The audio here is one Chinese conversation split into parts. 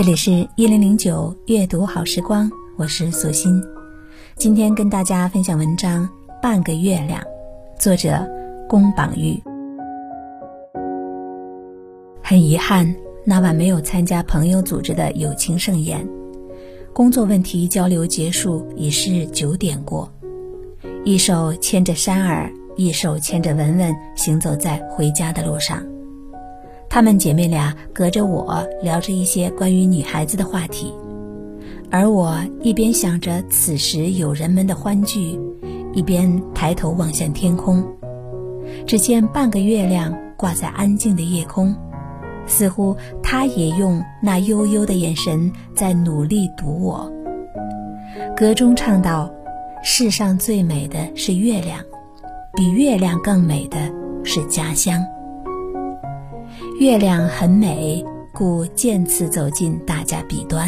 这里是一零零九阅读好时光，我是素心。今天跟大家分享文章《半个月亮》，作者宫榜玉。很遗憾，那晚没有参加朋友组织的友情盛宴。工作问题交流结束，已是九点过。一手牵着山儿，一手牵着文文，行走在回家的路上。她们姐妹俩隔着我聊着一些关于女孩子的话题，而我一边想着此时友人们的欢聚，一边抬头望向天空。只见半个月亮挂在安静的夜空，似乎他也用那悠悠的眼神在努力读我。歌中唱道：“世上最美的是月亮，比月亮更美的是家乡。”月亮很美，故渐次走进大家彼端。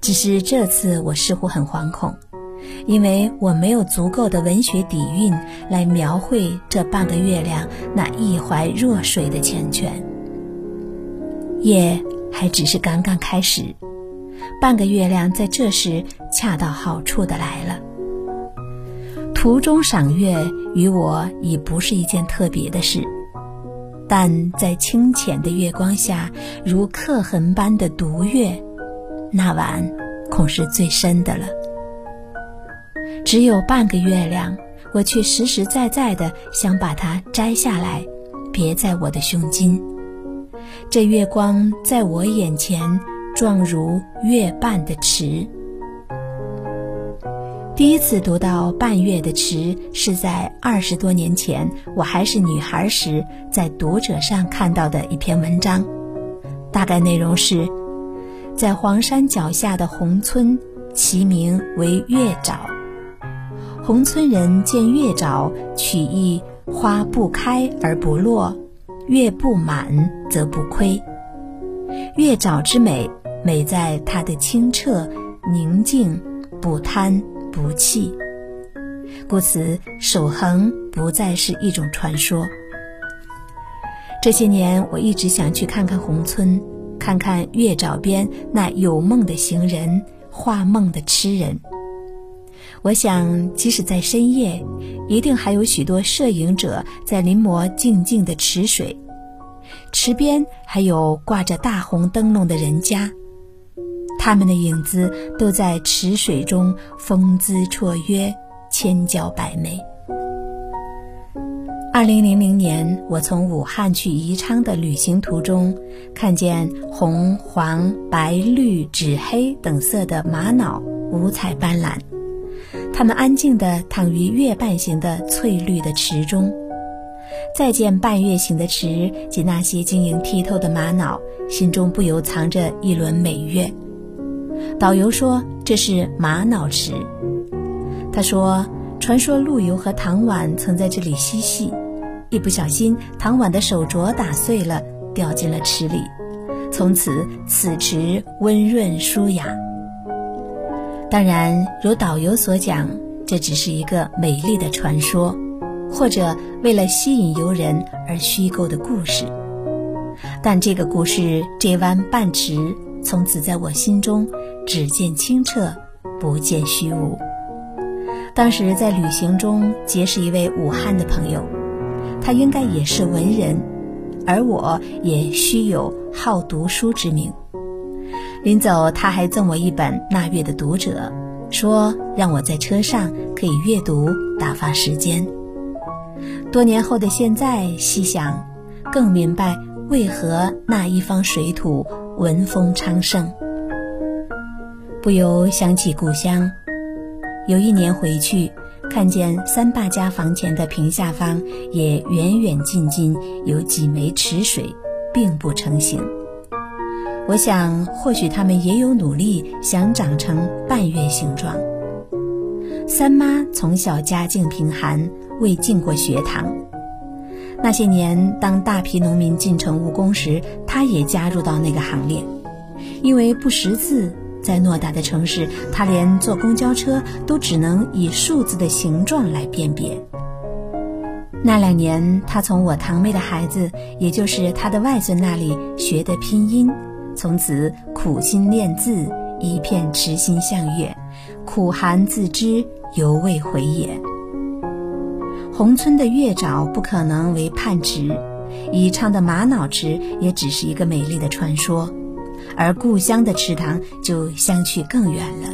只是这次我似乎很惶恐，因为我没有足够的文学底蕴来描绘这半个月亮那一怀若水的缱绻。夜还只是刚刚开始，半个月亮在这时恰到好处的来了。途中赏月与我已不是一件特别的事。但在清浅的月光下，如刻痕般的独月，那晚恐是最深的了。只有半个月亮，我却实实在在的想把它摘下来，别在我的胸襟。这月光在我眼前，状如月半的池。第一次读到半月的池，是在二十多年前，我还是女孩时，在读者上看到的一篇文章。大概内容是，在黄山脚下的红村，其名为月沼。红村人见月沼，取意花不开而不落，月不满则不亏。月沼之美，美在它的清澈、宁静、不贪。不弃，故此守恒不再是一种传说。这些年，我一直想去看看宏村，看看月沼边那有梦的行人，画梦的痴人。我想，即使在深夜，一定还有许多摄影者在临摹静静的池水，池边还有挂着大红灯笼的人家。他们的影子都在池水中风姿绰约，千娇百媚。二零零零年，我从武汉去宜昌的旅行途中，看见红、黄、白、绿、紫、黑等色的玛瑙，五彩斑斓。它们安静地躺于月半形的翠绿的池中。再见半月形的池及那些晶莹剔透的玛瑙，心中不由藏着一轮美月。导游说这是玛瑙池。他说，传说陆游和唐婉曾在这里嬉戏，一不小心唐婉的手镯打碎了，掉进了池里。从此此池温润舒雅。当然，如导游所讲，这只是一个美丽的传说，或者为了吸引游人而虚构的故事。但这个故事，这湾半池。从此，在我心中，只见清澈，不见虚无。当时在旅行中结识一位武汉的朋友，他应该也是文人，而我也须有好读书之名。临走，他还赠我一本《那月的读者》，说让我在车上可以阅读打发时间。多年后的现在细想，更明白为何那一方水土。文风昌盛，不由想起故乡。有一年回去，看见三爸家房前的坪下方也远远近近有几枚池水，并不成形。我想，或许他们也有努力想长成半月形状。三妈从小家境贫寒，未进过学堂。那些年，当大批农民进城务工时，她也加入到那个行列。因为不识字，在偌大的城市，他连坐公交车都只能以数字的形状来辨别。那两年，他从我堂妹的孩子，也就是他的外孙那里学的拼音。从此苦心练字，一片痴心向月，苦寒自知，犹未回也。宏村的月沼不可能为盼池，宜昌的玛瑙池也只是一个美丽的传说，而故乡的池塘就相去更远了。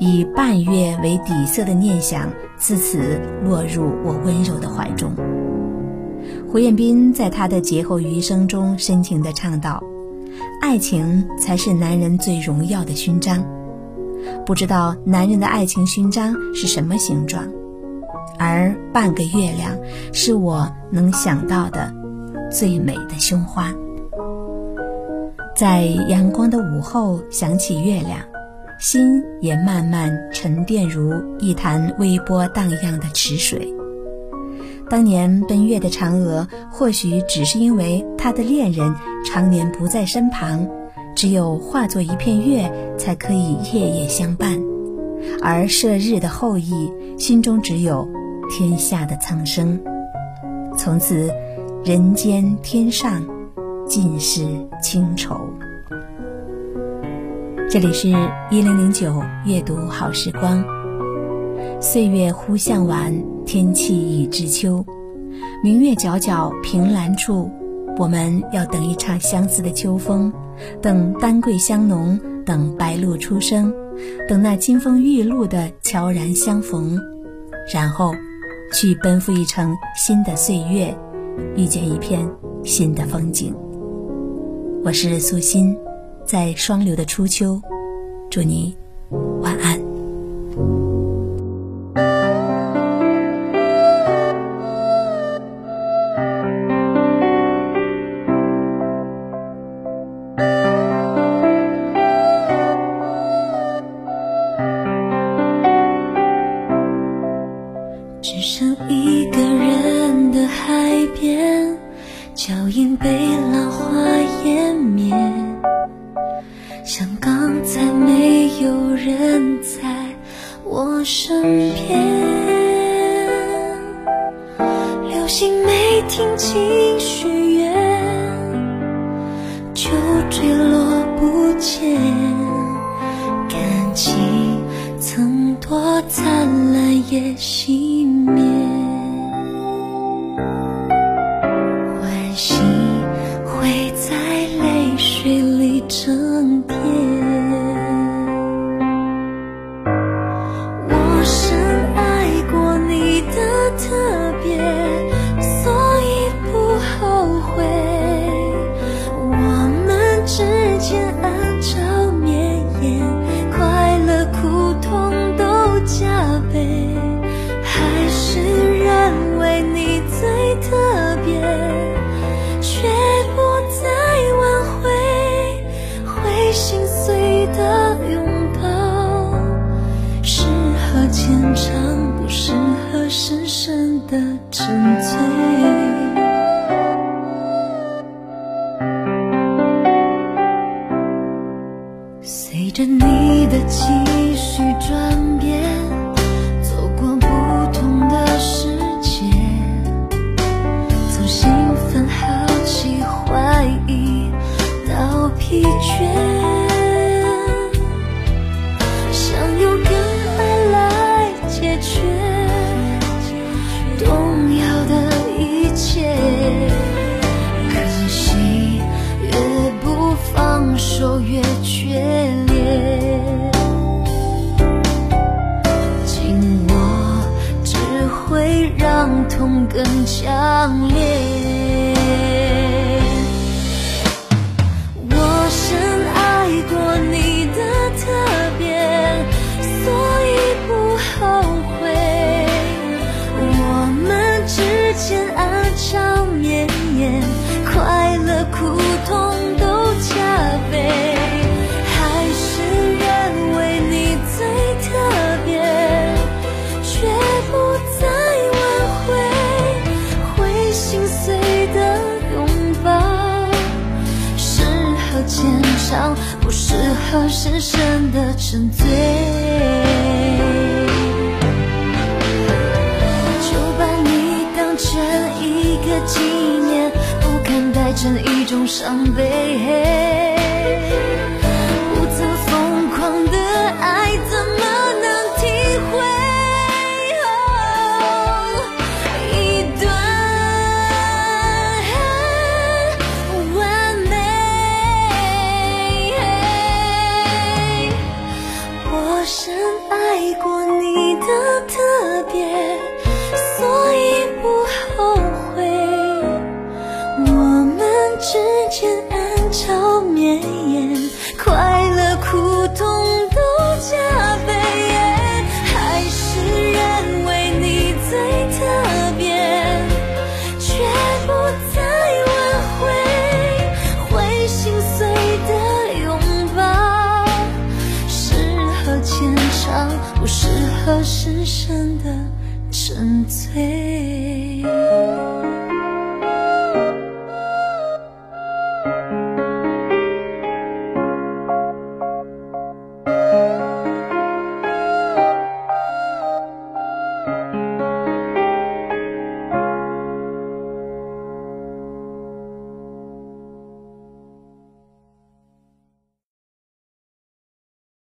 以半月为底色的念想，自此落入我温柔的怀中。胡彦斌在他的劫后余生中深情地唱道。爱情才是男人最荣耀的勋章，不知道男人的爱情勋章是什么形状，而半个月亮是我能想到的最美的胸花。在阳光的午后想起月亮，心也慢慢沉淀如一潭微波荡漾的池水。当年奔月的嫦娥，或许只是因为她的恋人常年不在身旁，只有化作一片月，才可以夜夜相伴；而射日的后羿，心中只有天下的苍生。从此，人间天上尽是清愁。这里是一零零九阅读好时光。岁月忽向晚，天气已至秋。明月皎皎，凭栏处，我们要等一场相思的秋风，等丹桂香浓，等白露初生，等那金风玉露的悄然相逢，然后去奔赴一程新的岁月，遇见一片新的风景。我是素心，在双流的初秋，祝你晚安。边，流星没听清许愿，就坠落不见。感情曾多灿烂，也熄灭。浅尝不适合深深的沉醉。痛更强烈。深深的沉醉。就把你当成一个纪念，不敢带成一种伤悲。